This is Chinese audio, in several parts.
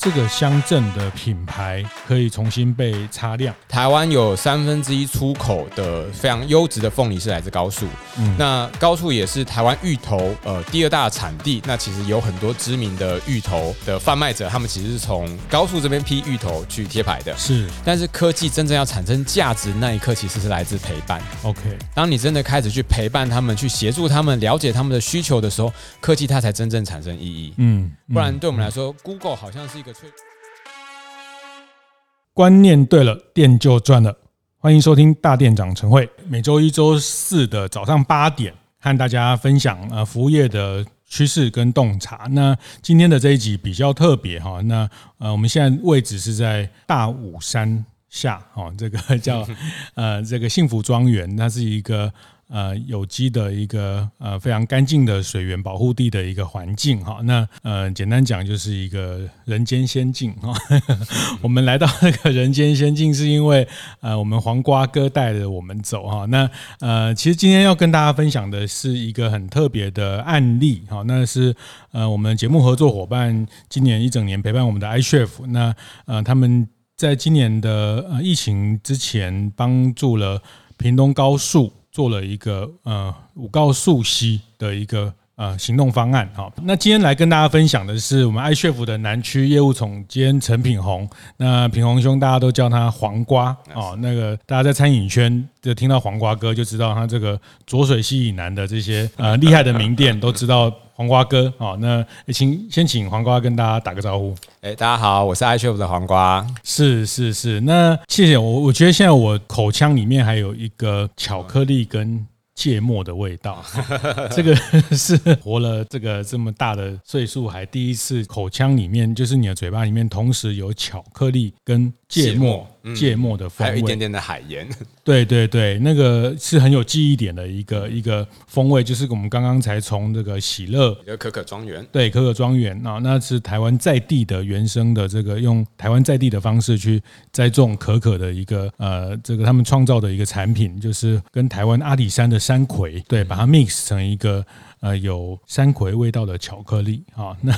这个乡镇的品牌可以重新被擦亮。台湾有三分之一出口的非常优质的凤梨是来自高速，嗯，那高速也是台湾芋头呃第二大产地。那其实有很多知名的芋头的贩卖者，他们其实是从高速这边批芋头去贴牌的。是，但是科技真正要产生价值那一刻，其实是来自陪伴。OK，当你真的开始去陪伴他们，去协助他们了解他们的需求的时候，科技它才真正产生意义。嗯，不然对我们来说，嗯，Google 好像是一个。观念对了，店就赚了。欢迎收听大店长晨会，每周一、周四的早上八点，和大家分享呃服务业的趋势跟洞察。那今天的这一集比较特别哈，那呃我们现在位置是在大武山下哦，这个叫 呃这个幸福庄园，它是一个。呃，有机的一个呃非常干净的水源保护地的一个环境哈，那呃简单讲就是一个人间仙境哈。我们来到这个人间仙境，是因为呃我们黄瓜哥带着我们走哈。那呃其实今天要跟大家分享的是一个很特别的案例哈，那是呃我们节目合作伙伴今年一整年陪伴我们的 iChef，那呃他们在今年的呃疫情之前帮助了屏东高速。做了一个呃五告溯溪的一个呃行动方案，好，那今天来跟大家分享的是我们 iChef 的南区业务总监陈品红，那品红兄大家都叫他黄瓜。哦，那个大家在餐饮圈就听到黄瓜哥就知道他这个浊水溪以南的这些呃厉害的名店都知道。黄瓜哥，好，那请先请黄瓜跟大家打个招呼。哎，大家好，我是 iChef 的黄瓜。是是是，那谢谢我。我觉得现在我口腔里面还有一个巧克力跟芥末的味道，这个是活了这个这么大的岁数还第一次口腔里面，就是你的嘴巴里面同时有巧克力跟芥末。芥末的风味，还有一点点的海盐。对对对，那个是很有记忆点的一个一个风味，就是我们刚刚才从这个喜乐，有可可庄园，对可可庄园啊，那是台湾在地的原生的这个用台湾在地的方式去栽种可可的一个呃，这个他们创造的一个产品，就是跟台湾阿里山的山葵，对，把它 mix 成一个。呃，有山葵味道的巧克力啊，那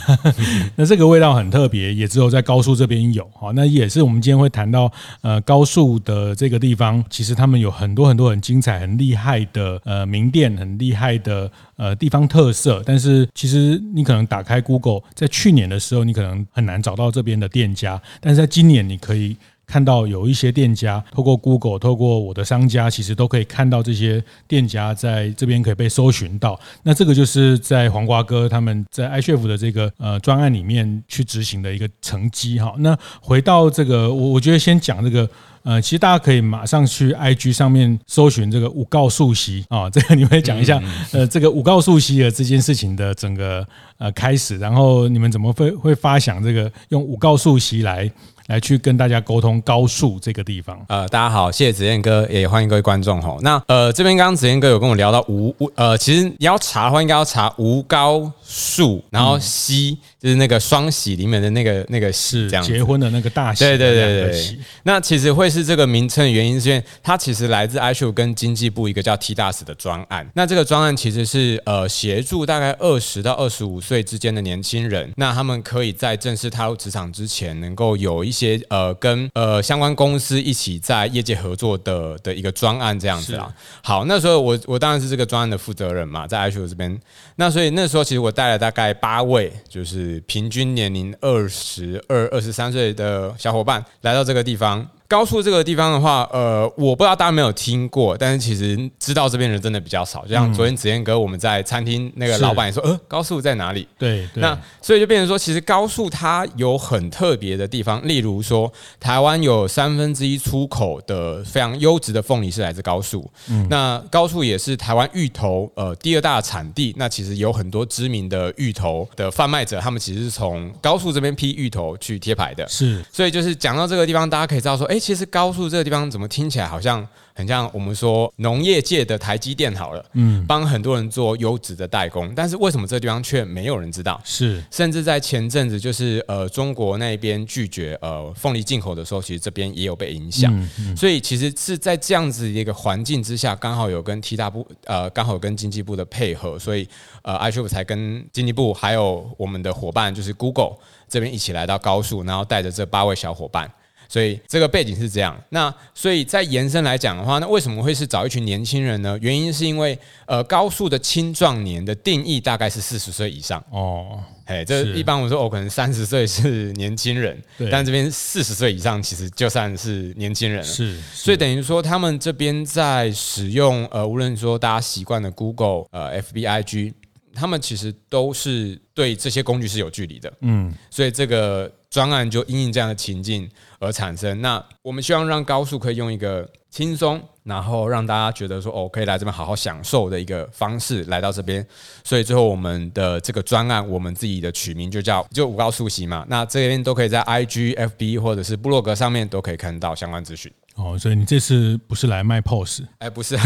那这个味道很特别，也只有在高树这边有哈。那也是我们今天会谈到，呃，高树的这个地方，其实他们有很多很多很精彩、很厉害的呃名店，很厉害的呃地方特色。但是其实你可能打开 Google，在去年的时候，你可能很难找到这边的店家，但是在今年你可以。看到有一些店家透过 Google，透过我的商家，其实都可以看到这些店家在这边可以被搜寻到。那这个就是在黄瓜哥他们在 i s h e f 的这个呃专案里面去执行的一个成绩哈。那回到这个，我我觉得先讲这个呃，其实大家可以马上去 IG 上面搜寻这个五告溯溪啊，这个你会讲一下呃这个五告溯溪的这件事情的整个呃开始，然后你们怎么会会发想这个用五告溯溪来。来去跟大家沟通高速这个地方。呃，大家好，谢谢子燕哥，也欢迎各位观众哈。那呃，这边刚刚子燕哥有跟我聊到无，呃，其实你要查的话，应该要查无高速，然后西。就是那个双喜里面的那个那个是这样结婚的那个大喜，对对对对。那其实会是这个名称的原因，是因为它其实来自 iChef 跟经济部一个叫 TDAS 的专案。那这个专案其实是呃协助大概二十到二十五岁之间的年轻人，那他们可以在正式踏入职场之前，能够有一些呃跟呃相关公司一起在业界合作的的一个专案这样子啊。好，那时候我我当然是这个专案的负责人嘛，在 iChef 这边。那所以那时候其实我带了大概八位，就是。平均年龄二十二、二十三岁的小伙伴来到这个地方。高树这个地方的话，呃，我不知道大家没有听过，但是其实知道这边人真的比较少。就像昨天子燕哥我们在餐厅那个老板也说，呃，高树在哪里？对，对，那所以就变成说，其实高树它有很特别的地方，例如说，台湾有三分之一出口的非常优质的凤梨是来自高树。嗯，那高树也是台湾芋头呃第二大产地。那其实有很多知名的芋头的贩卖者，他们其实是从高树这边批芋头去贴牌的。是，所以就是讲到这个地方，大家可以知道说，哎。其实高速这个地方怎么听起来好像很像我们说农业界的台积电好了，嗯，帮很多人做优质的代工，但是为什么这个地方却没有人知道？是，甚至在前阵子就是呃中国那边拒绝呃凤梨进口的时候，其实这边也有被影响，嗯嗯、所以其实是在这样子一个环境之下，刚好有跟 T 大部呃刚好跟经济部的配合，所以呃 iCHEF 才跟经济部还有我们的伙伴就是 Google 这边一起来到高速，然后带着这八位小伙伴。所以这个背景是这样，那所以在延伸来讲的话，那为什么会是找一群年轻人呢？原因是因为呃高速的青壮年的定义大概是四十岁以上。哦，哎，这一般我说哦，可能三十岁是年轻人，但这边四十岁以上其实就算是年轻人了，是，是。所以等于说他们这边在使用呃，无论说大家习惯的 Google 呃 FBIG，他们其实都是对这些工具是有距离的，嗯，所以这个。专案就因应这样的情境而产生。那我们希望让高速可以用一个轻松，然后让大家觉得说哦，可以来这边好好享受的一个方式来到这边。所以最后我们的这个专案，我们自己的取名就叫就五高速席嘛。那这边都可以在 IG、FB 或者是部落格上面都可以看到相关资讯。哦，所以你这次不是来卖 pose？哎，不是，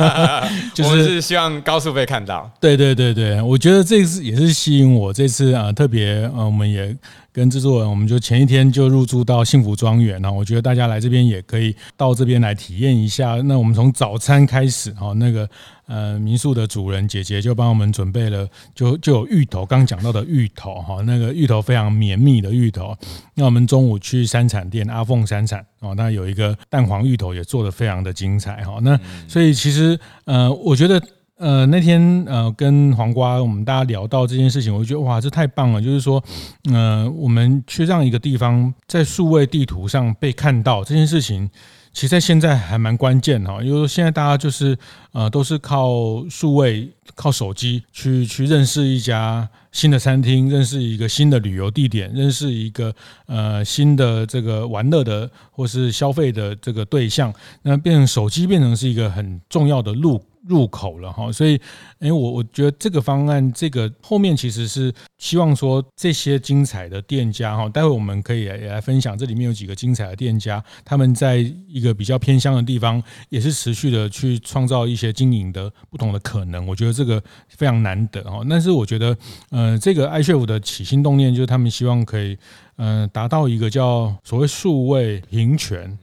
就是、希望高速被看到。对对对对，我觉得这次也是吸引我这次啊、呃，特别啊，我们也。跟制作人，我们就前一天就入住到幸福庄园，然后我觉得大家来这边也可以到这边来体验一下。那我们从早餐开始，哈，那个呃民宿的主人姐姐就帮我们准备了，就就有芋头，刚讲到的芋头，哈，那个芋头非常绵密的芋头。那我们中午去山产店阿凤山产，哦，那有一个蛋黄芋头也做得非常的精彩，哈。那所以其实呃，我觉得。呃，那天呃，跟黄瓜我们大家聊到这件事情，我就觉得哇，这太棒了！就是说，呃，我们去这样一个地方，在数位地图上被看到这件事情，其实在现在还蛮关键哈。因为现在大家就是呃，都是靠数位、靠手机去去认识一家新的餐厅，认识一个新的旅游地点，认识一个呃新的这个玩乐的或是消费的这个对象，那变成手机变成是一个很重要的路。入口了哈，所以，哎，我我觉得这个方案，这个后面其实是希望说这些精彩的店家哈，待会我们可以也来分享，这里面有几个精彩的店家，他们在一个比较偏乡的地方，也是持续的去创造一些经营的不同的可能。我觉得这个非常难得哈，但是我觉得，呃，这个 iCHEF 的起心动念就是他们希望可以，嗯，达到一个叫所谓数位平权。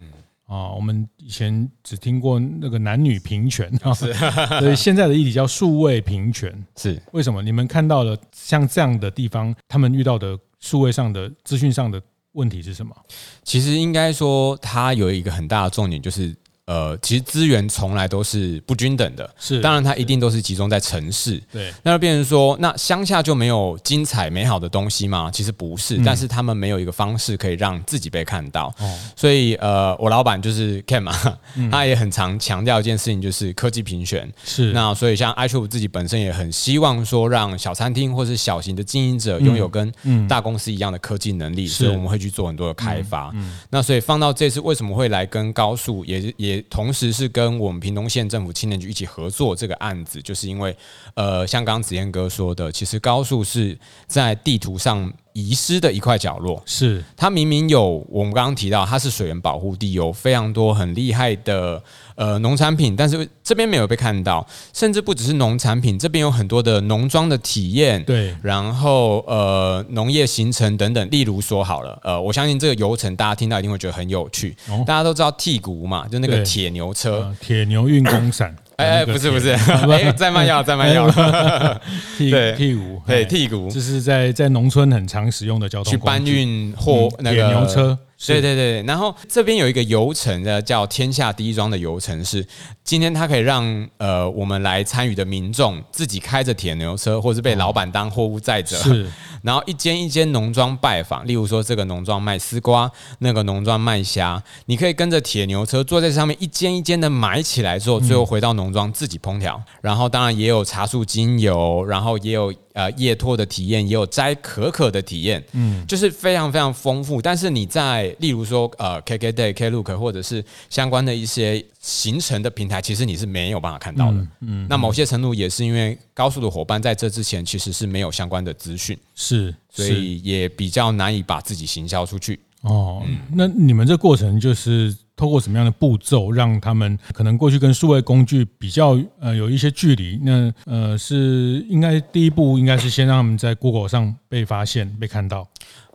啊，我们以前只听过那个男女平权啊，是所以现在的议题叫数位平权。是为什么？你们看到了像这样的地方，他们遇到的数位上的资讯上的问题是什么？其实应该说，它有一个很大的重点就是。呃，其实资源从来都是不均等的，是当然它一定都是集中在城市，对，那就变成说，那乡下就没有精彩美好的东西吗？其实不是，嗯、但是他们没有一个方式可以让自己被看到，哦、所以呃，我老板就是 Ken 嘛，嗯、他也很常强调一件事情，就是科技评选，是。那所以像 iCHEF 自己本身也很希望说，让小餐厅或是小型的经营者拥有跟大公司一样的科技能力，所以我们会去做很多的开发，嗯。嗯、那所以放到这次为什么会来跟高速也也。同时是跟我们屏东县政府青年局一起合作这个案子，就是因为，呃，像刚子燕哥说的，其实高速是在地图上遗失的一块角落，是。它明明有我们刚刚提到它是水源保护地，有非常多很厉害的呃农产品，但是这边没有被看到，甚至不只是农产品，这边有很多的农庄的体验，对，然后呃农业形成等等，例如说好了，呃，我相信这个游程大家听到一定会觉得很有趣，哦、大家都知道剔骨嘛，就那个铁牛车，铁、呃、牛运公伞。哎哎，不是不是，哎，在卖药，在卖药。替替骨，对，替骨，这是在在农村很常使用的交通工具，去搬运货那个牛车。对对对，然后这边有一个游程的叫天下第一庄的游程，是今天它可以让呃我们来参与的民众自己开着铁牛车，或是被老板当货物载着，是，然后一间一间农庄拜访，例如说这个农庄卖丝瓜，那个农庄卖虾，你可以跟着铁牛车坐在上面一间一间的买起来之后，最后回到农庄自己烹调，然后当然也有茶树精油，然后也有。呃，夜拓的体验也有摘可可的体验，嗯，就是非常非常丰富。但是你在例如说呃，KKday、Klook 或者是相关的一些行程的平台，其实你是没有办法看到的。嗯，嗯，那某些程度也是因为高速的伙伴在这之前其实是没有相关的资讯，是，所以也比较难以把自己行销出去。哦，那你们这过程就是透过什么样的步骤，让他们可能过去跟数位工具比较呃有一些距离？那呃是应该第一步应该是先让他们在 Google 上被发现、被看到。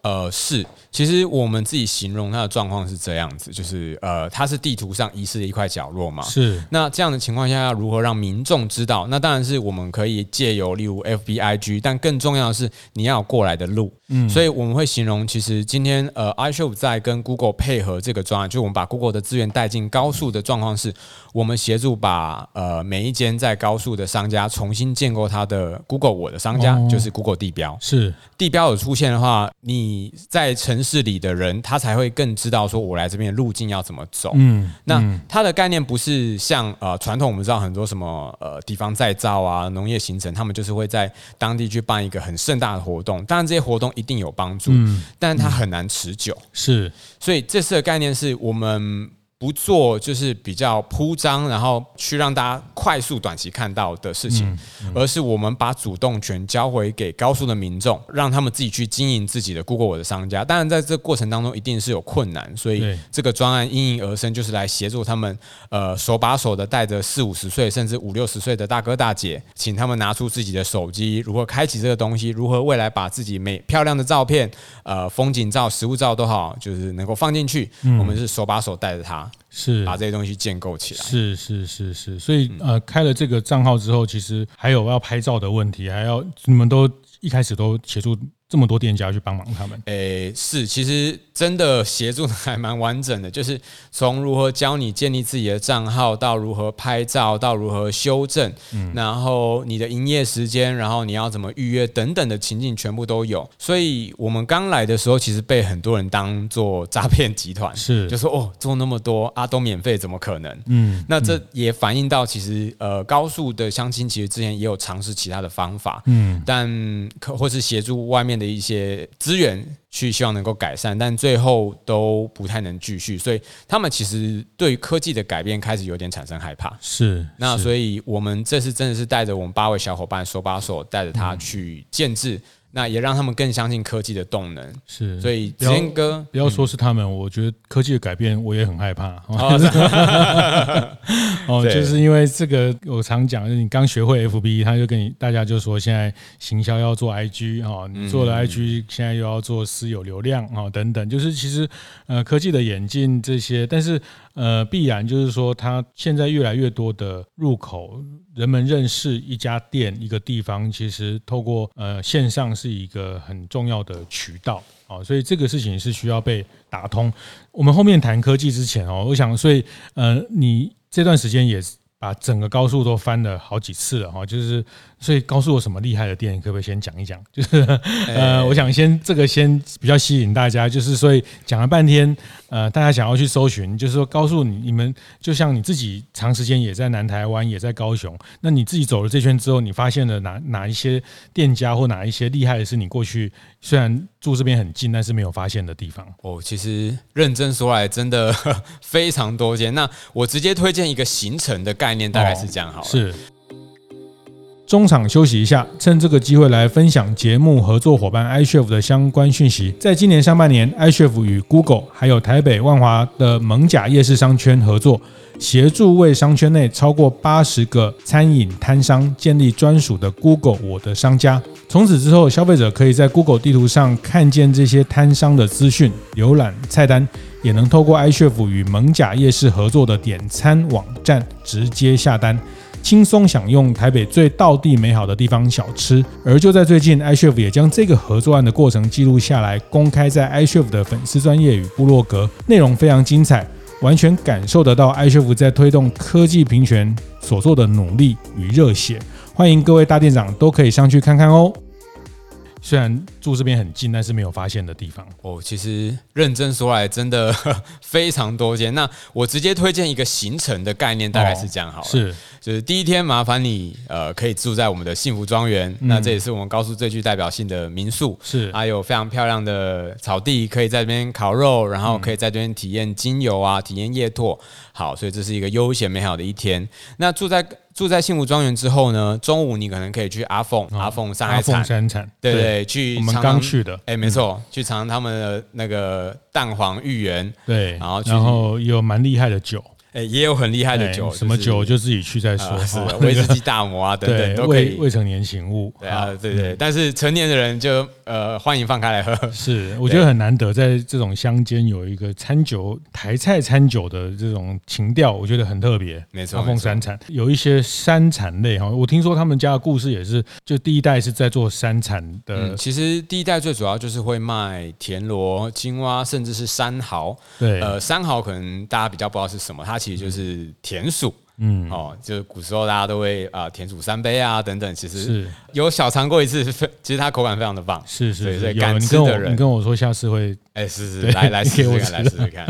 呃，是，其实我们自己形容它的状况是这样子，就是呃，它是地图上遗失的一块角落嘛。是。那这样的情况下，要如何让民众知道？那当然是我们可以借由例如 FBIG，但更重要的是你要有过来的路。嗯。所以我们会形容，其实今天呃，iShow 在跟 Google 配合这个专案，就我们把 Google 的资源带进高速的状况是，我们协助把呃每一间在高速的商家重新建构它的 Google 我的商家，哦、就是 Google 地标。是。地标有出现的话，你在城市里的人，他才会更知道说，我来这边的路径要怎么走。嗯，那它的概念不是像呃传统我们知道很多什么呃地方再造啊、农业形成，他们就是会在当地去办一个很盛大的活动。当然这些活动一定有帮助，嗯，但是它很难持久。是，所以这次的概念是我们。不做就是比较铺张，然后去让大家快速短期看到的事情，而是我们把主动权交回给高速的民众，让他们自己去经营自己的 Google 我的商家。当然，在这过程当中一定是有困难，所以这个专案应运而生，就是来协助他们，呃，手把手的带着四五十岁甚至五六十岁的大哥大姐，请他们拿出自己的手机，如何开启这个东西，如何未来把自己美漂亮的照片，呃，风景照、实物照都好，就是能够放进去。我们是手把手带着他。是。把这些东西建构起来，是是是是，所以呃，开了这个账号之后，其实还有要拍照的问题，还要你们都一开始都协助。这么多店家去帮忙他们，诶，是，其实真的协助的还蛮完整的，就是从如何教你建立自己的账号，到如何拍照，到如何修正，嗯，然后你的营业时间，然后你要怎么预约等等的情境全部都有。所以我们刚来的时候，其实被很多人当做诈骗集团，是，就说哦，做那么多啊，都免费，怎么可能？嗯，那这也反映到其实呃，高速的相亲其实之前也有尝试其他的方法，嗯，但可或是协助外面的。一些资源去希望能够改善，但最后都不太能继续，所以他们其实对于科技的改变开始有点产生害怕。是，那所以我们这次真的是带着我们八位小伙伴手把手带着他去建置。那也让他们更相信科技的动能，是，所以子轩哥不要说是他们，我觉得科技的改变我也很害怕。哦，就是因为这个，我常讲，就是你刚学会 FB，他就跟你大家就说，现在行销要做 IG 哈，你做了 IG，现在又要做私有流量啊等等，就是其实呃科技的演进这些，但是呃必然就是说，它现在越来越多的入口。人们认识一家店、一个地方，其实透过呃线上是一个很重要的渠道啊，所以这个事情是需要被打通。我们后面谈科技之前哦，我想，所以呃，你这段时间也把整个高速都翻了好几次了哈，就是。所以高速有什么厉害的店，可不可以先讲一讲？就是呃，我想先这个先比较吸引大家，就是所以讲了半天，呃，大家想要去搜寻，就是说告诉你你们就像你自己长时间也在南台湾，也在高雄，那你自己走了这圈之后，你发现了哪哪一些店家或哪一些厉害的是你过去虽然住这边很近，但是没有发现的地方？哦，其实认真说来，真的 非常多间。那我直接推荐一个行程的概念，大概是这样好了。是。中场休息一下，趁这个机会来分享节目合作伙伴 iCHEF 的相关讯息。在今年上半年，iCHEF 与 Google 还有台北万华的蒙甲夜市商圈合作，协助为商圈内超过八十个餐饮摊商建立专属的 Google 我的商家。从此之后，消费者可以在 Google 地图上看见这些摊商的资讯，浏览菜单，也能透过 iCHEF 与蒙甲夜市合作的点餐网站直接下单。轻松享用台北最道地美好的地方小吃，而就在最近，iCHEF 也将这个合作案的过程记录下来，公开在 iCHEF 的粉丝专业与部落格，内容非常精彩，完全感受得到 iCHEF 在推动科技平权所做的努力与热血。欢迎各位大店长都可以上去看看哦。虽然住这边很近，但是没有发现的地方哦。其实认真说来，真的 非常多间。那我直接推荐一个行程的概念，大概是这样好了。是，就是第一天麻烦你呃可以住在我们的幸福庄园，那这也是我们高速最具代表性的民宿。是，还有非常漂亮的草地，可以在这边烤肉，然后可以在这边体验精油啊，体验夜拓。好，所以这是一个悠闲美好的一天。那住在住在幸福庄园之后呢，中午你可能可以去阿凤、哦、阿凤山海产，山产对对，对，去我们刚去的，哎，没错，去尝尝他们的那个蛋黄芋圆，对，然后然后有蛮厉害的酒。哎，也有很厉害的酒，什么酒就自己去再说。是威士忌大摩啊，等等都可以。未成年醒悟。对啊，对对。但是成年的人就呃欢迎放开来喝。是，我觉得很难得在这种乡间有一个餐酒台菜餐酒的这种情调，我觉得很特别。没错，阿凤山产有一些山产类哈，我听说他们家的故事也是，就第一代是在做山产的。其实第一代最主要就是会卖田螺、青蛙，甚至是山蚝。对，呃，山蚝可能大家比较不知道是什么，它其实就是。田鼠，嗯，哦，就是古时候大家都会啊、呃，田鼠三杯啊，等等，其实是有小尝过一次，其实它口感非常的棒，是是，是，所以敢吃的人，你跟我说下次会。哎、欸，是是，来来试试看，来试试看。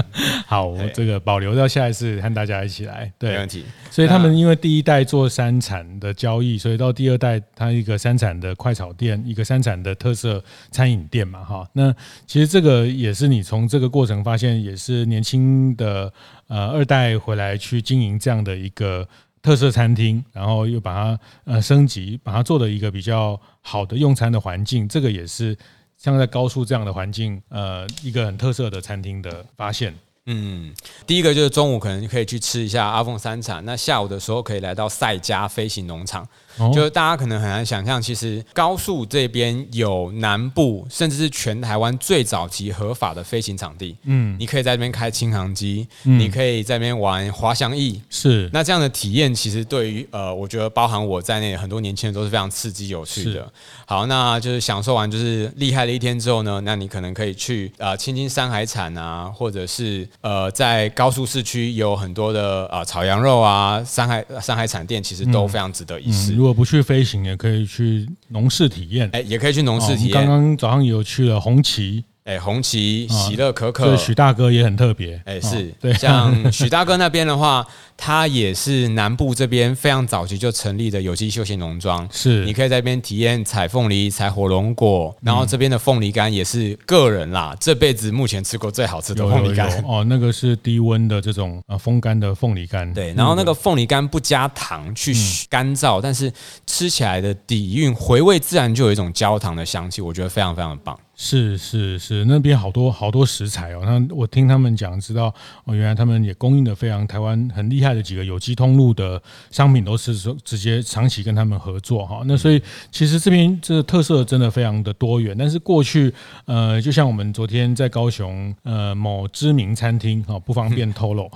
好，我这个保留到下一次和大家一起来。对，没问题。所以他们因为第一代做山产的交易，所以到第二代，它一个山产的快炒店，一个山产的特色餐饮店嘛，哈。那其实这个也是你从这个过程发现，也是年轻的呃二代回来去经营这样的一个特色餐厅，然后又把它呃升级，把它做的一个比较好的用餐的环境，这个也是。像在高速这样的环境，呃，一个很特色的餐厅的发现。嗯，第一个就是中午可能可以去吃一下阿凤三产，那下午的时候可以来到赛家飞行农场。就是大家可能很难想象，其实高速这边有南部甚至是全台湾最早期合法的飞行场地。嗯，你可以在这边开轻航机，你可以在那边玩滑翔翼。是，那这样的体验其实对于呃，我觉得包含我在内很多年轻人都是非常刺激有趣的。好，那就是享受完就是厉害的一天之后呢，那你可能可以去呃青青山海产啊，或者是呃在高速市区有很多的呃炒羊肉啊，山海山海产店其实都非常值得一试。如果不去飞行，也可以去农事体验。哎，也可以去农事体验。刚刚早上有去了红旗。哎，红旗喜乐可可，许大哥也很特别。哎，是对，像许大哥那边的话，他也是南部这边非常早期就成立的有机休闲农庄。是，你可以在这边体验采凤梨、采火龙果，然后这边的凤梨干也是个人啦，这辈子目前吃过最好吃的凤梨干。哦，那个是低温的这种呃风干的凤梨干。对，然后那个凤梨干不加糖去干燥，但是吃起来的底蕴回味自然就有一种焦糖的香气，我觉得非常非常的棒。是是是，那边好多好多食材哦。那我听他们讲，知道哦，原来他们也供应的非常台湾很厉害的几个有机通路的商品，都是说直接长期跟他们合作哈。那所以其实这边这个特色真的非常的多元。但是过去呃，就像我们昨天在高雄呃某知名餐厅哈，不方便透露，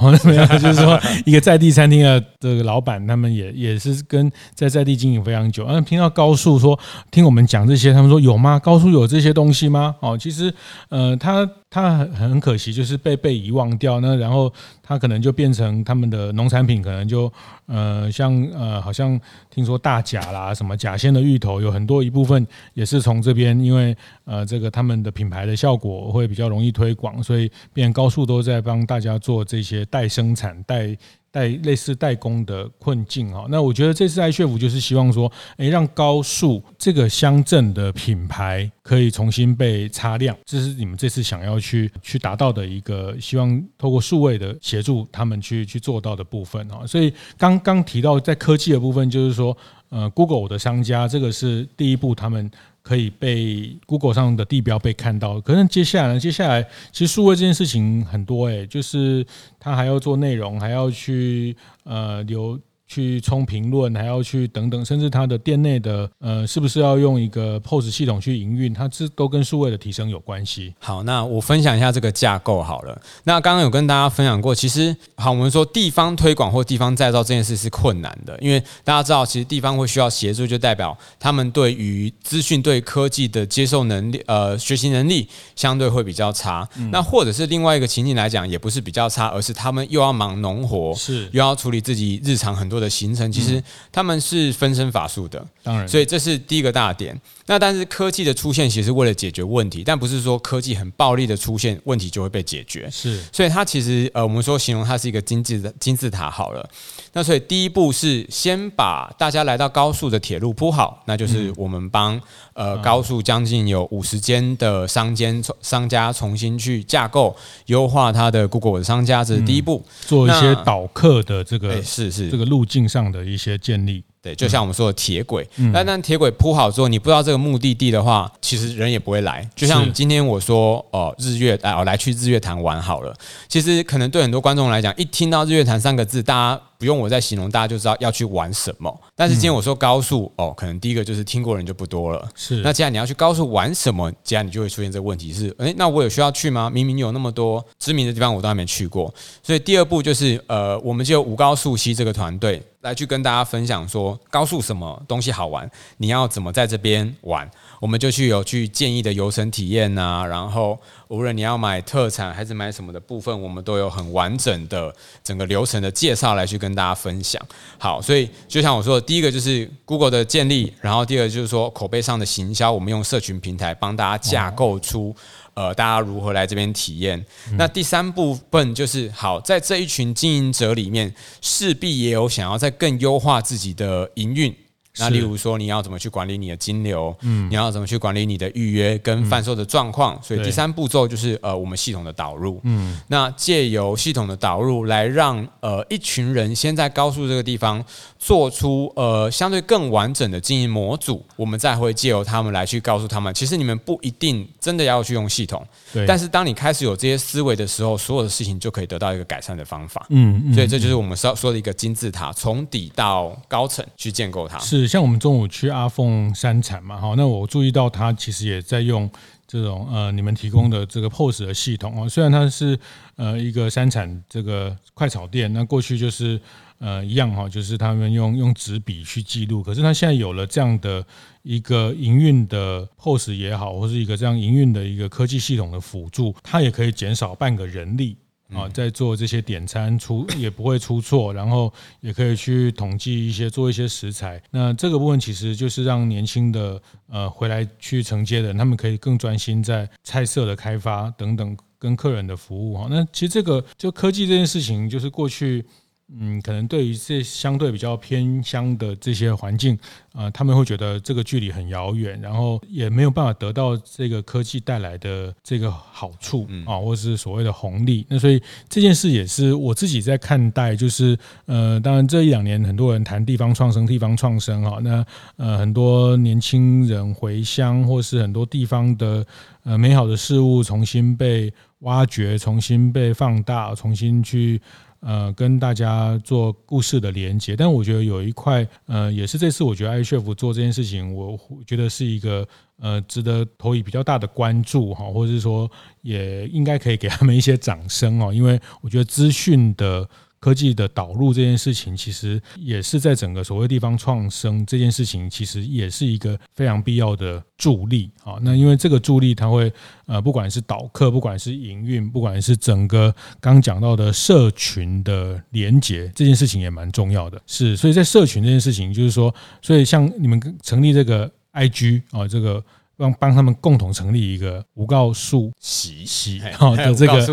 就是说一个在地餐厅的这个老板，他们也也是跟在在地经营非常久。嗯，听到高速说听我们讲这些，他们说有吗？高速有这些东西吗？哦，其实，呃，他它很很可惜，就是被被遗忘掉。那然后它可能就变成他们的农产品，可能就呃，像呃，好像听说大甲啦，什么甲仙的芋头，有很多一部分也是从这边，因为呃，这个他们的品牌的效果会比较容易推广，所以变高速都在帮大家做这些代生产代。代类似代工的困境哈，那我觉得这次 iCHEF 就是希望说，诶，让高速这个乡镇的品牌可以重新被擦亮，这是你们这次想要去去达到的一个希望，透过数位的协助，他们去去做到的部分哈。所以刚刚提到在科技的部分，就是说，呃，Google 的商家这个是第一步，他们。可以被 Google 上的地标被看到，可是接下来呢？接下来其实数位这件事情很多诶，就是他还要做内容，还要去呃留。去冲评论，还要去等等，甚至它的店内的呃，是不是要用一个 POS 系统去营运？它这都跟数位的提升有关系。好，那我分享一下这个架构好了。那刚刚有跟大家分享过，其实好，我们说地方推广或地方再造这件事是困难的，因为大家知道，其实地方会需要协助，就代表他们对于资讯、对科技的接受能力、呃，学习能力相对会比较差。嗯、那或者是另外一个情境来讲，也不是比较差，而是他们又要忙农活，是又要处理自己日常很多的形成，其实他们是分身乏术的，当然，所以这是第一个大点。那但是科技的出现，其实是为了解决问题，但不是说科技很暴力的出现，问题就会被解决。是，所以它其实呃，我们说形容它是一个金字金字塔好了。那所以第一步是先把大家来到高速的铁路铺好，那就是我们帮呃高速将近有五十间的商间商家重新去架构优化它的 Google 的商家，这是第一步，做一些导客的这个是是这个路。径上的一些建立。对，就像我们说的铁轨，那、嗯、但铁轨铺好之后，你不知道这个目的地的话，其实人也不会来。就像今天我说，哦，日月，哎，我来去日月潭玩好了。其实可能对很多观众来讲，一听到日月潭三个字，大家。不用我再形容，大家就知道要去玩什么。但是今天我说高速、嗯、哦，可能第一个就是听过人就不多了。是，那既然你要去高速玩什么，既然你就会出现这个问题是：诶，那我有需要去吗？明明有那么多知名的地方我都还没去过。所以第二步就是，呃，我们就五高速溪这个团队来去跟大家分享说，高速什么东西好玩，你要怎么在这边玩。我们就去有去建议的游程体验呐、啊，然后无论你要买特产还是买什么的部分，我们都有很完整的整个流程的介绍来去跟大家分享。好，所以就像我说的，第一个就是 Google 的建立，然后第二个就是说口碑上的行销，我们用社群平台帮大家架构出呃大家如何来这边体验。那第三部分就是好，在这一群经营者里面，势必也有想要再更优化自己的营运。那例如说，你要怎么去管理你的金流？嗯，你要怎么去管理你的预约跟贩售的状况？嗯、所以第三步骤就是呃，我们系统的导入。嗯，那借由系统的导入来让呃一群人先在高速这个地方做出呃相对更完整的经营模组，我们再会借由他们来去告诉他们，其实你们不一定真的要去用系统。对。但是当你开始有这些思维的时候，所有的事情就可以得到一个改善的方法。嗯嗯。所以这就是我们说说的一个金字塔，从底到高层去建构它。是。像我们中午去阿凤山产嘛，好，那我注意到他其实也在用这种呃你们提供的这个 POS 的系统哦，虽然它是呃一个山产这个快炒店，那过去就是呃一样哈，就是他们用用纸笔去记录，可是他现在有了这样的一个营运的 POS 也好，或是一个这样营运的一个科技系统的辅助，它也可以减少半个人力。啊，在做这些点餐出也不会出错，然后也可以去统计一些做一些食材。那这个部分其实就是让年轻的呃回来去承接的人，他们可以更专心在菜色的开发等等跟客人的服务哈。那其实这个就科技这件事情，就是过去。嗯，可能对于这相对比较偏乡的这些环境，呃，他们会觉得这个距离很遥远，然后也没有办法得到这个科技带来的这个好处啊，或是所谓的红利。那所以这件事也是我自己在看待，就是呃，当然这一两年很多人谈地方创生，地方创生哈，那呃很多年轻人回乡，或是很多地方的呃美好的事物重新被挖掘，重新被放大，重新去。呃，跟大家做故事的连接，但我觉得有一块，呃，也是这次我觉得艾学府做这件事情，我觉得是一个呃值得投以比较大的关注哈，或者是说也应该可以给他们一些掌声哦，因为我觉得资讯的。科技的导入这件事情，其实也是在整个所谓地方创生这件事情，其实也是一个非常必要的助力啊。那因为这个助力，它会呃，不管是导客，不管是营运，不管是整个刚讲到的社群的连接，这件事情也蛮重要的。是，所以在社群这件事情，就是说，所以像你们成立这个 IG 啊，这个。帮帮他们共同成立一个无告诉息息好的这个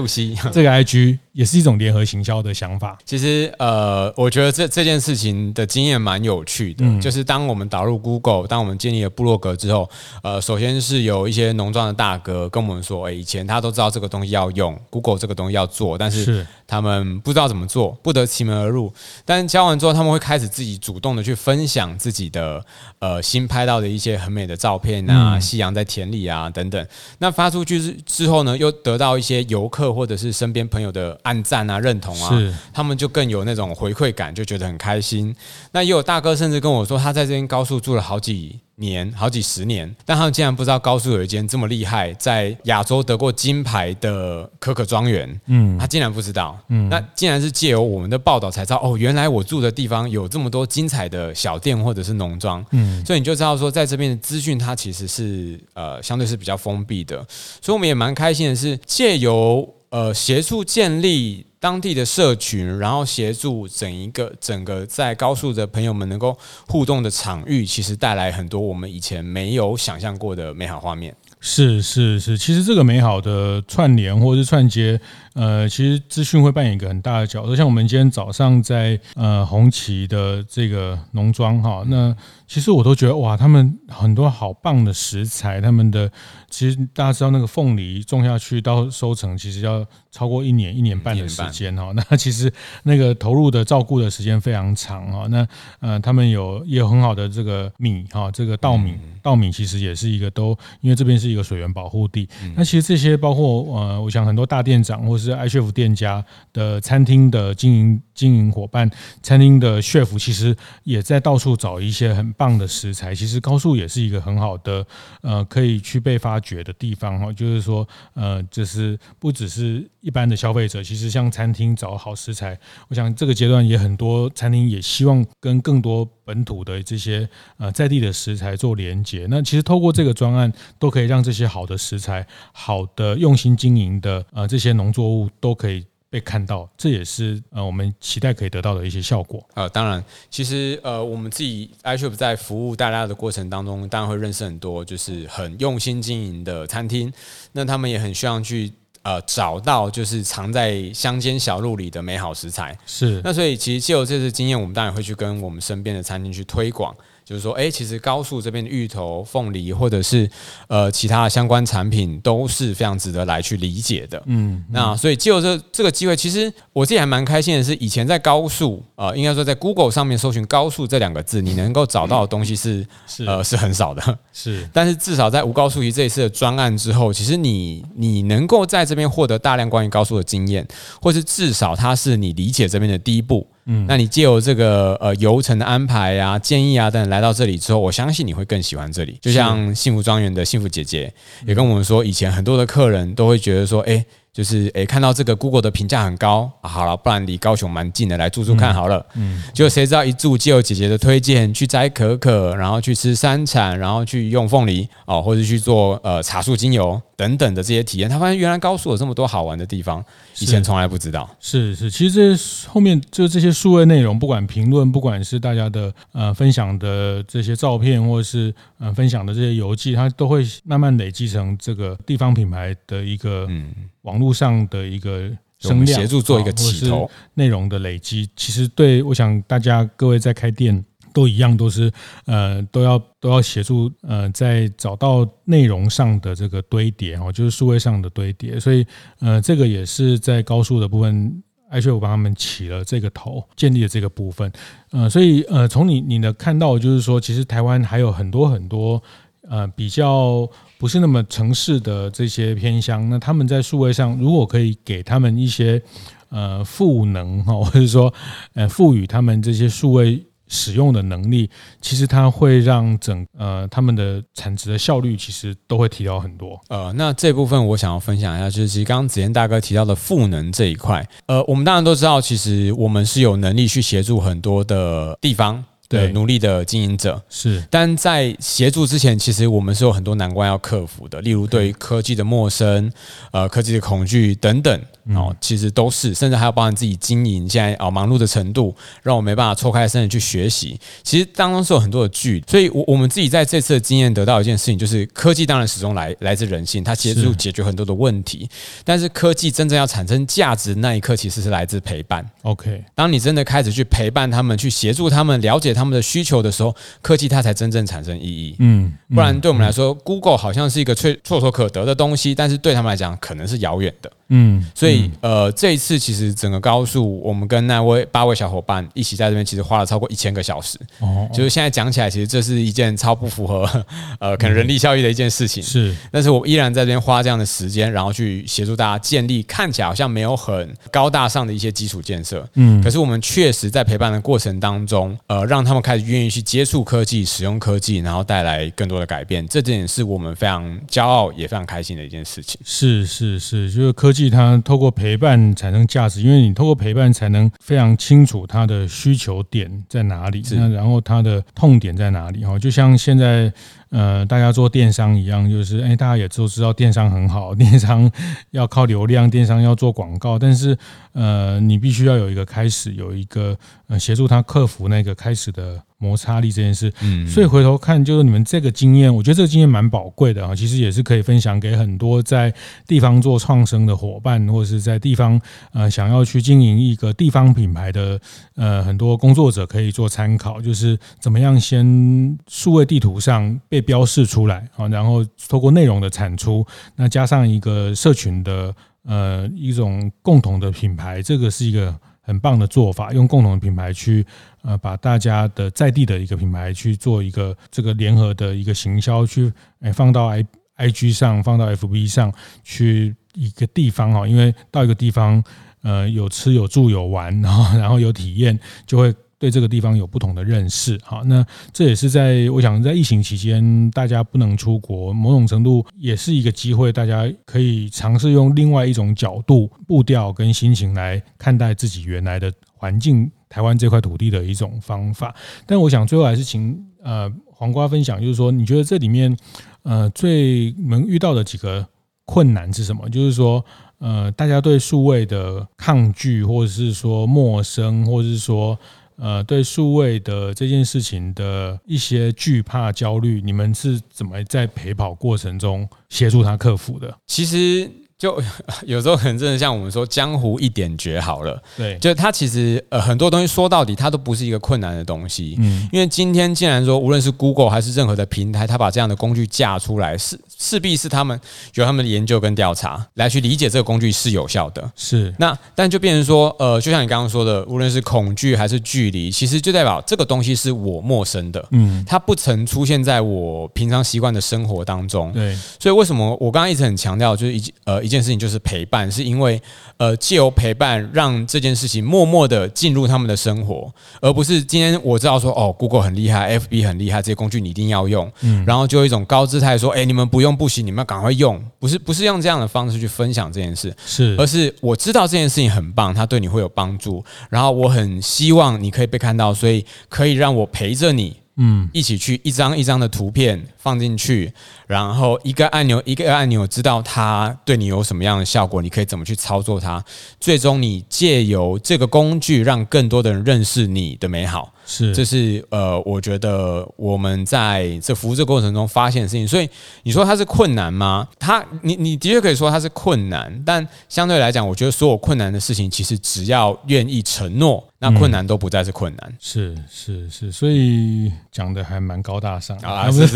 这个 IG 也是一种联合行销的想法。其实呃，我觉得这这件事情的经验蛮有趣的，嗯、就是当我们导入 Google，当我们建立了部落格之后，呃，首先是有一些农庄的大哥跟我们说，哎，以前他都知道这个东西要用 Google 这个东西要做，但是他们不知道怎么做，不得其门而入。但教完之后，他们会开始自己主动的去分享自己的呃新拍到的一些很美的照片啊。嗯夕阳在田里啊，等等。那发出去之之后呢，又得到一些游客或者是身边朋友的按赞啊、认同啊，他们就更有那种回馈感，就觉得很开心。那也有大哥甚至跟我说，他在这边高速住了好几年好几十年，但他们竟然不知道高速有一间这么厉害，在亚洲得过金牌的可可庄园。嗯，他竟然不知道。嗯，那竟然是借由我们的报道才知道，哦，原来我住的地方有这么多精彩的小店或者是农庄。嗯，所以你就知道说，在这边的资讯它其实是呃相对是比较封闭的。所以我们也蛮开心的是，借由呃协助建立。当地的社群，然后协助整一个整个在高速的朋友们能够互动的场域，其实带来很多我们以前没有想象过的美好画面。是是是，其实这个美好的串联或者是串接，呃，其实资讯会扮演一个很大的角色。像我们今天早上在呃红旗的这个农庄哈，那其实我都觉得哇，他们很多好棒的食材，他们的其实大家知道那个凤梨种下去到收成，其实要超过一年一年半的时间哈。那其实那个投入的照顾的时间非常长哈。那呃，他们有也有很好的这个米哈，这个稻米，稻米其实也是一个都，因为这边是一个水源保护地。那其实这些包括呃，我想很多大店长或是 iCHEF 店家的餐厅的经营经营伙伴，餐厅的 chef 其实也在到处找一些很棒的食材。其实高速也是一个很好的呃，可以去被发掘的地方哈。就是说呃，就是不只是一般的消费者，其实像餐厅找好食材，我想这个阶段也很多餐厅也希望跟更多本土的这些呃在地的食材做连接。那其实透过这个专案，都可以让这些好的食材、好的用心经营的呃这些农作物都可以被看到，这也是呃我们期待可以得到的一些效果。呃，当然，其实呃我们自己 iShop 在服务大家的过程当中，当然会认识很多就是很用心经营的餐厅，那他们也很希望去。呃，找到就是藏在乡间小路里的美好食材，是。那所以其实借由这次经验，我们当然会去跟我们身边的餐厅去推广。就是说，哎，其实高速这边的芋头、凤梨，或者是呃其他的相关产品，都是非常值得来去理解的。嗯，那所以借由这这个机会，其实我自己还蛮开心的是，以前在高速，呃，应该说在 Google 上面搜寻“高速”这两个字，你能够找到的东西是是呃是很少的。是，但是至少在无高速仪这一次的专案之后，其实你你能够在这边获得大量关于高速的经验，或是至少它是你理解这边的第一步。嗯，那你借由这个呃游程的安排啊、建议啊等等来到这里之后，我相信你会更喜欢这里。就像幸福庄园的幸福姐姐也跟我们说，以前很多的客人都会觉得说，哎。就是诶，看到这个 Google 的评价很高，啊、好了，不然离高雄蛮近的，来住住看好了。嗯，结果谁知道一住，借由姐姐的推荐，去摘可可，然后去吃山产，然后去用凤梨哦，或者去做呃茶树精油等等的这些体验，他发现原来高速有这么多好玩的地方，以前从来不知道。是是，其实这后面就这些数位内容，不管评论，不管是大家的呃分享的这些照片，或者是呃分享的这些游记，它都会慢慢累积成这个地方品牌的一个嗯。网络上的一个声量，协助做一个起头，内容的累积，其实对我想大家各位在开店都一样，都是呃都要都要协助呃在找到内容上的这个堆叠哦，就是数位上的堆叠，所以呃这个也是在高速的部分，iCHEF 帮他们起了这个头，建立了这个部分，呃，所以呃从你你的看到就是说，其实台湾还有很多很多呃比较。不是那么城市的这些偏乡，那他们在数位上，如果可以给他们一些呃赋能哈，或者说呃赋予他们这些数位使用的能力，其实它会让整呃他们的产值的效率其实都会提高很多。呃，那这部分我想要分享一下，就是其实刚刚子贤大哥提到的赋能这一块，呃，我们当然都知道，其实我们是有能力去协助很多的地方。对，努力的经营者是，但在协助之前，其实我们是有很多难关要克服的，例如对于科技的陌生，呃，科技的恐惧等等。哦，其实都是，甚至还要包含自己经营现在哦忙碌的程度，让我没办法抽开身子去学习。其实当中是有很多的距离，所以我我们自己在这次的经验得到一件事情，就是科技当然始终来来自人性，它协助解决很多的问题。但是科技真正要产生价值那一刻，其实是来自陪伴。OK，当你真的开始去陪伴他们，去协助他们，了解他们的需求的时候，科技它才真正产生意义。嗯，不然对我们来说，Google 好像是一个脆唾手可得的东西，但是对他们来讲，可能是遥远的。嗯，所以呃，这一次其实整个高速，我们跟那位八位小伙伴一起在这边，其实花了超过一千个小时。哦，就是现在讲起来，其实这是一件超不符合呃可能人力效益的一件事情。是，但是我依然在这边花这样的时间，然后去协助大家建立看起来好像没有很高大上的一些基础建设。嗯，可是我们确实在陪伴的过程当中，呃，让他们开始愿意去接触科技、使用科技，然后带来更多的改变。这点是我们非常骄傲也非常开心的一件事情。是是是，就是科技。它透过陪伴产生价值，因为你透过陪伴才能非常清楚他的需求点在哪里，那然后他的痛点在哪里哈。就像现在呃大家做电商一样，就是哎，大家也都知道电商很好，电商要靠流量，电商要做广告，但是呃，你必须要有一个开始，有一个呃协助他克服那个开始的。摩擦力这件事，嗯，所以回头看，就是你们这个经验，我觉得这个经验蛮宝贵的啊。其实也是可以分享给很多在地方做创生的伙伴，或者是在地方呃想要去经营一个地方品牌的呃很多工作者可以做参考。就是怎么样先数位地图上被标示出来啊，然后透过内容的产出，那加上一个社群的呃一种共同的品牌，这个是一个。很棒的做法，用共同的品牌去呃，把大家的在地的一个品牌去做一个这个联合的一个行销，去诶放到 I I G 上，放到 F B 上去一个地方哈，因为到一个地方呃有吃有住有玩，然后然后有体验，就会。对这个地方有不同的认识，好，那这也是在我想在疫情期间，大家不能出国，某种程度也是一个机会，大家可以尝试用另外一种角度、步调跟心情来看待自己原来的环境，台湾这块土地的一种方法。但我想最后还是请呃黄瓜分享，就是说你觉得这里面呃最能遇到的几个困难是什么？就是说呃大家对数位的抗拒，或者是说陌生，或者是说。呃，对数位的这件事情的一些惧怕、焦虑，你们是怎么在陪跑过程中协助他克服的？其实。就 有时候可能真的像我们说江湖一点绝好了，对，就它其实呃很多东西说到底它都不是一个困难的东西，嗯，因为今天既然说无论是 Google 还是任何的平台，它把这样的工具架出来，势势必是他们有他们的研究跟调查来去理解这个工具是有效的，是。那但就变成说呃就像你刚刚说的，无论是恐惧还是距离，其实就代表这个东西是我陌生的，嗯，它不曾出现在我平常习惯的生活当中，对，所以为什么我刚刚一直很强调就是一呃。一件事情就是陪伴，是因为呃，借由陪伴让这件事情默默的进入他们的生活，而不是今天我知道说哦，Google 很厉害，FB 很厉害，这些工具你一定要用，嗯，然后就有一种高姿态说，哎，你们不用不行，你们要赶快用，不是不是用这样的方式去分享这件事，是，而是我知道这件事情很棒，它对你会有帮助，然后我很希望你可以被看到，所以可以让我陪着你。嗯，一起去一张一张的图片放进去，然后一个按钮一个按钮，知道它对你有什么样的效果，你可以怎么去操作它。最终，你借由这个工具，让更多的人认识你的美好。是，这是呃，我觉得我们在这服务这过程中发现的事情。所以你说它是困难吗？它，你你的确可以说它是困难，但相对来讲，我觉得所有困难的事情，其实只要愿意承诺，那困难都不再是困难。嗯、是是是，所以讲的还蛮高大上啊，是是，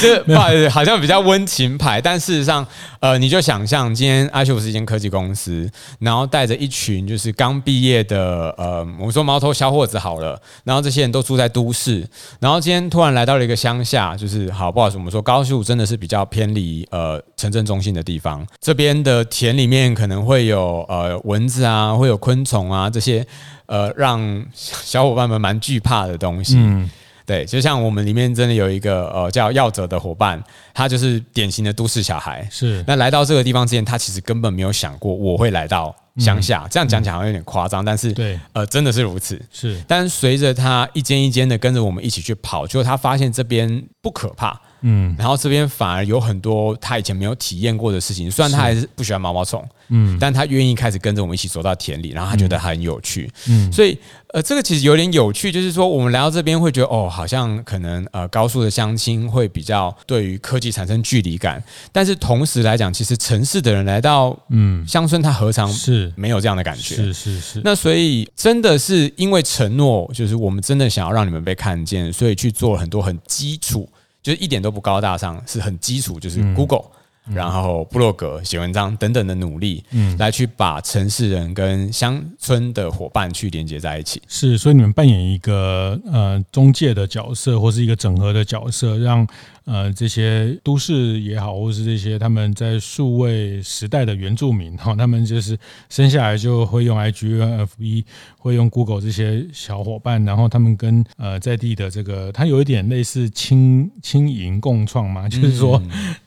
就是不好意思，好像比较温情牌，但事实上，呃，你就想象今天 iCHEF 是一间科技公司，然后带着一群就是刚毕业的呃，我们说毛头小伙子好了。然后这些人都住在都市，然后今天突然来到了一个乡下，就是好不好意思，我们说高速真的是比较偏离呃城镇中心的地方，这边的田里面可能会有呃蚊子啊，会有昆虫啊这些呃让小伙伴们蛮惧怕的东西。嗯，对，就像我们里面真的有一个呃叫耀哲的伙伴，他就是典型的都市小孩。是，那来到这个地方之前，他其实根本没有想过我会来到。乡下这样讲起来好像有点夸张，但是对，呃，真的是如此。是，但随着他一间一间的跟着我们一起去跑，结果他发现这边不可怕。嗯，然后这边反而有很多他以前没有体验过的事情。虽然他还是不喜欢毛毛虫，嗯，但他愿意开始跟着我们一起走到田里，然后他觉得很有趣。嗯，所以呃，这个其实有点有趣，就是说我们来到这边会觉得哦，好像可能呃高速的相亲会比较对于科技产生距离感，但是同时来讲，其实城市的人来到嗯乡村，他何尝是没有这样的感觉？是是是。那所以真的是因为承诺，就是我们真的想要让你们被看见，所以去做了很多很基础。就是一点都不高大上，是很基础，就是 Google，嗯，然后布洛格写文章等等的努力，嗯，来去把城市人跟乡村的伙伴去连接在一起。是，所以你们扮演一个呃中介的角色，或是一个整合的角色，让。呃，这些都市也好，或是这些他们在数位时代的原住民哈，他们就是生下来就会用 IG、用 FB、会用 Google 这些小伙伴，然后他们跟呃在地的这个，他有一点类似轻轻盈共创嘛，就是说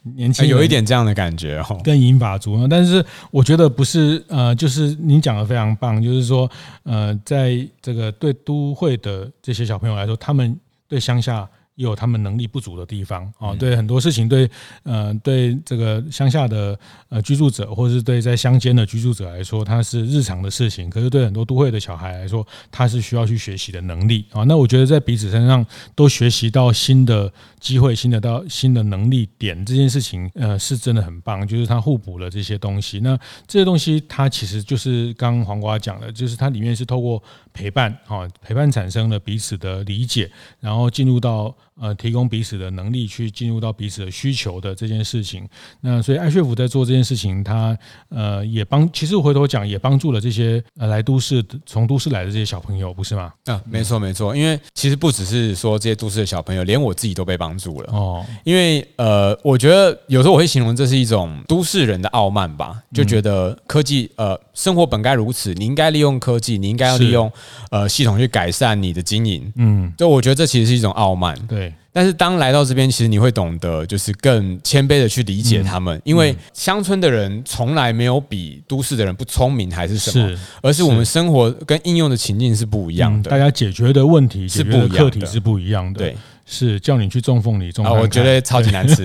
年轻人有一点这样的感觉哈，跟银发族。但是我觉得不是呃，就是您讲的非常棒，就是说呃，在这个对都会的这些小朋友来说，他们对乡下。也有他们能力不足的地方啊。对很多事情，对呃对这个乡下的呃居住者，或者是对在乡间的居住者来说，它是日常的事情。可是对很多都会的小孩来说，他是需要去学习的能力啊。那我觉得在彼此身上都学习到新的机会，新的到新的能力点，这件事情呃是真的很棒，就是它互补了这些东西。那这些东西它其实就是刚刚黄瓜讲的，就是它里面是透过陪伴啊，陪伴产生了彼此的理解，然后进入到。呃，提供彼此的能力去进入到彼此的需求的这件事情，那所以爱学府在做这件事情，他呃也帮，其实我回头讲也帮助了这些呃来都市从都市来的这些小朋友，不是吗？啊，没错没错，因为其实不只是说这些都市的小朋友，连我自己都被帮助了。哦。因为呃，我觉得有时候我会形容这是一种都市人的傲慢吧，就觉得科技呃生活本该如此，你应该利用科技，你应该要利用呃系统去改善你的经营，嗯，就我觉得这其实是一种傲慢，对。但是当来到这边，其实你会懂得，就是更谦卑的去理解他们，因为乡村的人从来没有比都市的人不聪明还是什么，而是我们生活跟应用的情境是不一样的，大家解决的问题是不一样的，课题是不一样的。对，是叫你去种凤梨，种我觉得超级难吃，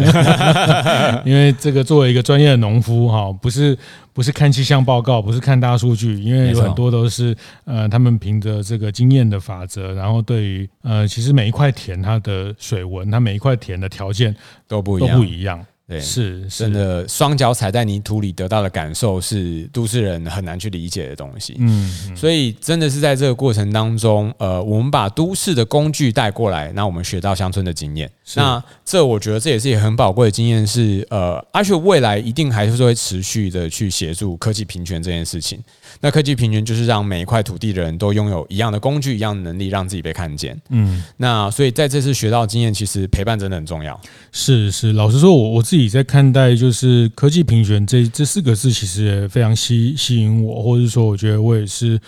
因为这个作为一个专业的农夫哈，不是。不是看气象报告，不是看大数据，因为有很多都是呃，他们凭着这个经验的法则，然后对于呃，其实每一块田它的水文，它每一块田的条件都不一样，都不一样。对，是，真的，双脚踩在泥土里得到的感受是都市人很难去理解的东西。嗯，嗯，所以真的是在这个过程当中，呃，我们把都市的工具带过来，那我们学到乡村的经验。那这我觉得这也是一个很宝贵的经验，是呃，而且未来一定还是会持续的去协助科技平权这件事情。那科技平权就是让每一块土地的人都拥有一样的工具、一样的能力，让自己被看见。嗯，那所以在这次学到的经验，其实陪伴真的很重要。是是，老实说，我我自己自己在看待就是科技评选这这四个字，其实也非常吸吸引我，或者说，我觉得我也是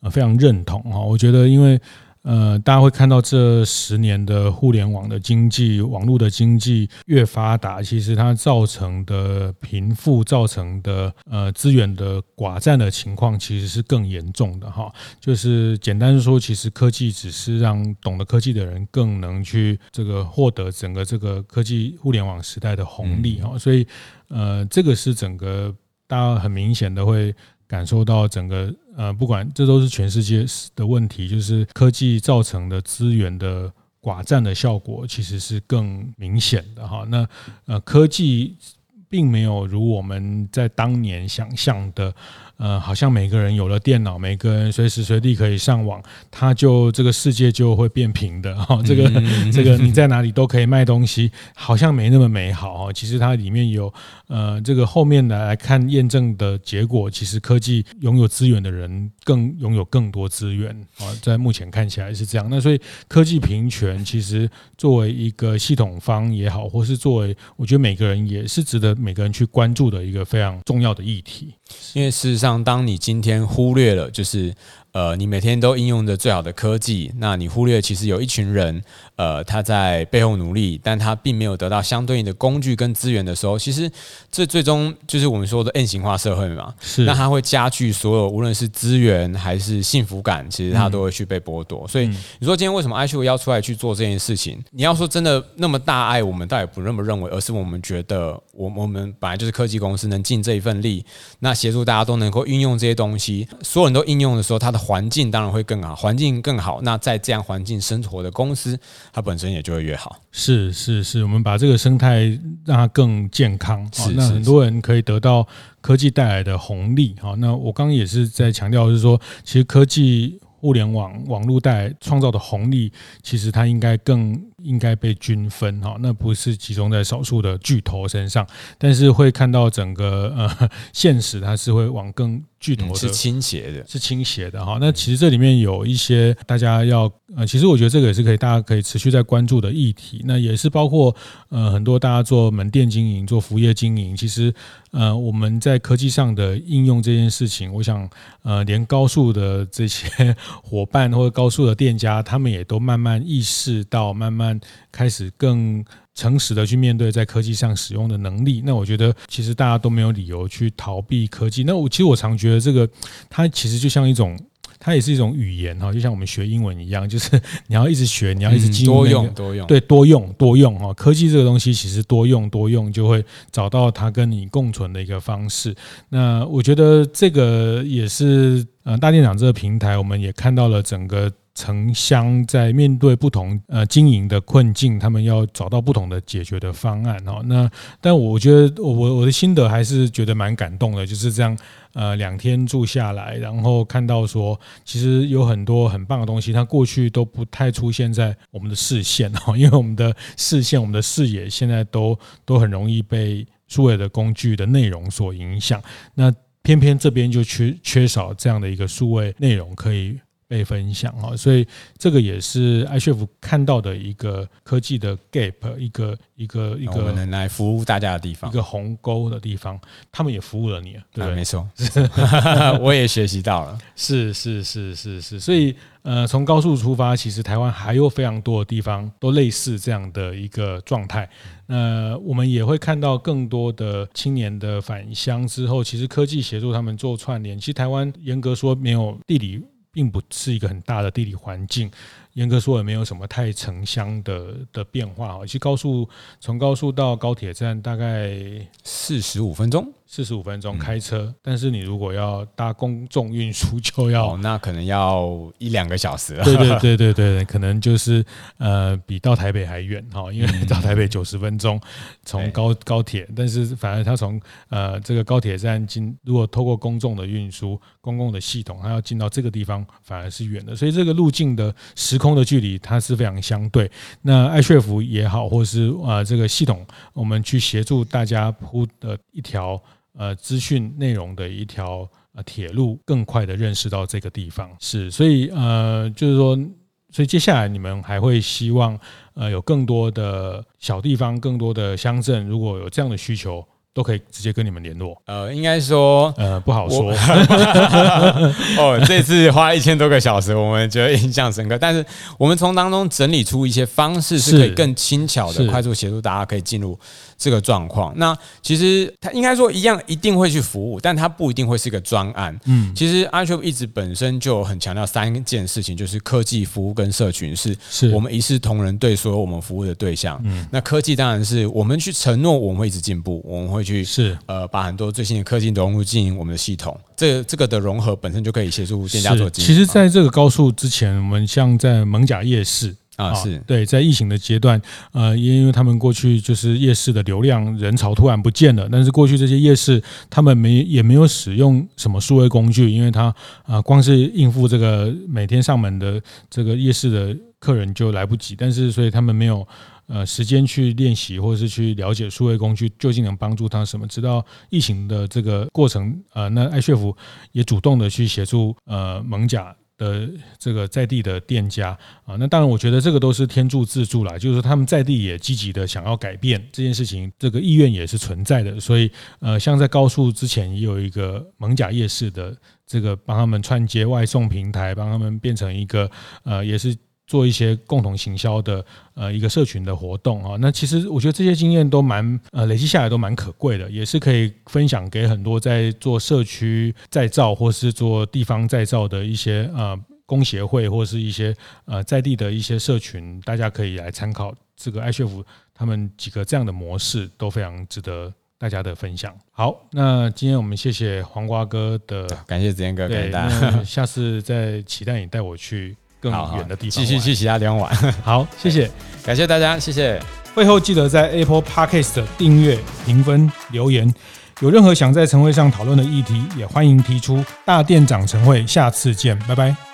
呃非常认同哈。我觉得因为。呃，大家会看到这十年的互联网的经济、网络的经济越发达，其实它造成的贫富、造成的呃资源的寡占的情况，其实是更严重的哈。就是简单说，其实科技只是让懂得科技的人更能去这个获得整个这个科技互联网时代的红利哈。所以呃，这个是整个大家很明显的会。感受到整个呃，不管这都是全世界的问题，就是科技造成的资源的寡占的效果，其实是更明显的哈。那呃，科技并没有如我们在当年想象的。呃，好像每个人有了电脑，每个人随时随地可以上网，他就这个世界就会变平的哈。这个这个你在哪里都可以卖东西，好像没那么美好哈。其实它里面有呃，这个后面来来看验证的结果，其实科技拥有资源的人更拥有更多资源啊。在目前看起来是这样。那所以科技平权其实作为一个系统方也好，或是作为我觉得每个人也是值得每个人去关注的一个非常重要的议题，因为事实上。当你今天忽略了，就是。呃，你每天都应用着最好的科技，那你忽略其实有一群人，呃，他在背后努力，但他并没有得到相对应的工具跟资源的时候，其实这最终就是我们说的 N 型化社会嘛。是，那它会加剧所有无论是资源还是幸福感，其实它都会去被剥夺。嗯、所以你说今天为什么 iCHEF 要出来去做这件事情？你要说真的那么大爱，我们倒也不那么认为，而是我们觉得，我我们本来就是科技公司，能尽这一份力，那协助大家都能够运用这些东西，所有人都应用的时候，它的。环境当然会更好，环境更好，那在这样环境生活的公司，它本身也就会越好。是是是，我们把这个生态让它更健康，是，是，是，那很多人可以得到科技带来的红利。好，那我刚刚也是在强调，就是说，其实科技互联网网络带来创造的红利，其实它应该更应该被均分。哈，那不是集中在少数的巨头身上，但是会看到整个呃现实，它是会往更。巨头是倾斜的，是倾斜的哈。那其实这里面有一些大家要呃，其实我觉得这个也是可以大家可以持续在关注的议题。那也是包括呃很多大家做门店经营、做服务业经营，其实呃我们在科技上的应用这件事情，我想呃连高速的这些 伙伴或者高速的店家，他们也都慢慢意识到，慢慢开始更。诚实的去面对在科技上使用的能力，那我觉得其实大家都没有理由去逃避科技。那我其实我常觉得这个它其实就像一种。它也是一种语言哈，就像我们学英文一样，就是你要一直学，你要一直进入、那个嗯、多用多用，对，多用多用哈。科技这个东西其实多用多用就会找到它跟你共存的一个方式。那我觉得这个也是呃大店长这个平台，我们也看到了整个。城乡在面对不同呃经营的困境，他们要找到不同的解决的方案哦。那但我觉得我我的心得还是觉得蛮感动的，就是这样呃两天住下来，然后看到说其实有很多很棒的东西，它过去都不太出现在我们的视线哦，因为我们的视线、我们的视野现在都都很容易被数位的工具的内容所影响。那偏偏这边就缺缺少这样的一个数位内容可以。被分享哦，所以这个也是 iCHEF 看到的一个科技的 gap，一个一个一个我们能来服务大家的地方，一个鸿沟的地方，他们也服务了你，对，没错，我也学习到了，是是是是是，所以呃，从高速出发，其实台湾还有非常多的地方都类似这样的一个状态。那我们也会看到更多的青年的返乡之后，其实科技协助他们做串联。其实台湾严格说没有地理。并不是一个很大的地理环境，严格说也没有什么太城乡的的变化。其实高速从高速到高铁站大概四十五分钟。四十五分钟开车，嗯，但是你如果要搭公众运输，就要，哦，那可能要一两个小时了。对对对对对，可能就是呃比到台北还远哈，因为到台北九十分钟，从高高铁，但是反而它从呃这个高铁站进，如果透过公众的运输、公共的系统，它要进到这个地方反而是远的，所以这个路径的时空的距离它是非常相对。那 iCHEF 也好，或是啊、呃、这个系统，我们去协助大家铺的一条。呃，资讯内容的一条呃铁路，更快的认识到这个地方是，所以呃，就是说，所以接下来你们还会希望呃有更多的小地方，更多的乡镇，如果有这样的需求。都可以直接跟你们联络。呃，应该说，呃，不好说。哦，这次花一千多个小时，我们觉得印象深刻。但是我们从当中整理出一些方式，是可以更轻巧的、快速协助大家可以进入这个状况。那其实它应该说一样，一定会去服务，但它不一定会是一个专案。嗯，其实 iCHEF 一直本身就很强调三件事情，就是科技、服务跟社群，是我们一视同仁对所有我们服务的对象。嗯，那科技当然是我们去承诺，我们会一直进步，我们会。去是呃，把很多最新的科技融入进我们的系统，这这个的融合本身就可以协助店家做。其实，在这个高速之前，我们像在蒙甲夜市啊，是对，在疫情的阶段，呃，因为他们过去就是夜市的流量人潮突然不见了，但是过去这些夜市他们没也没有使用什么数位工具，因为他啊，光是应付这个每天上门的这个夜市的客人就来不及，但是所以他们没有。呃，时间去练习，或者是去了解数位工具究竟能帮助他什么？直到疫情的这个过程，呃，那 iCHEF 也主动的去协助呃艋舺的这个在地的店家啊。那当然，我觉得这个都是天助自助啦，就是说他们在地也积极的想要改变这件事情，这个意愿也是存在的。所以，呃，像在高速之前也有一个蒙甲夜市的这个帮他们串接外送平台，帮他们变成一个呃，也是。做一些共同行销的呃一个社群的活动啊，那其实我觉得这些经验都蛮呃累积下来都蛮可贵的，也是可以分享给很多在做社区再造或是做地方再造的一些呃工协会或是一些呃在地的一些社群，大家可以来参考这个 iCHEF 他们几个这样的模式都非常值得大家的分享。好，那今天我们谢谢黄瓜哥的，感谢子健哥，对，那下次再期待你带我去。更远的地方，继续去其他地方玩。好，谢谢，感谢大家，谢谢。会后记得在 Apple Podcast 订阅、评分、留言。有任何想在晨会上讨论的议题，也欢迎提出。大店长晨会，下次见，拜拜。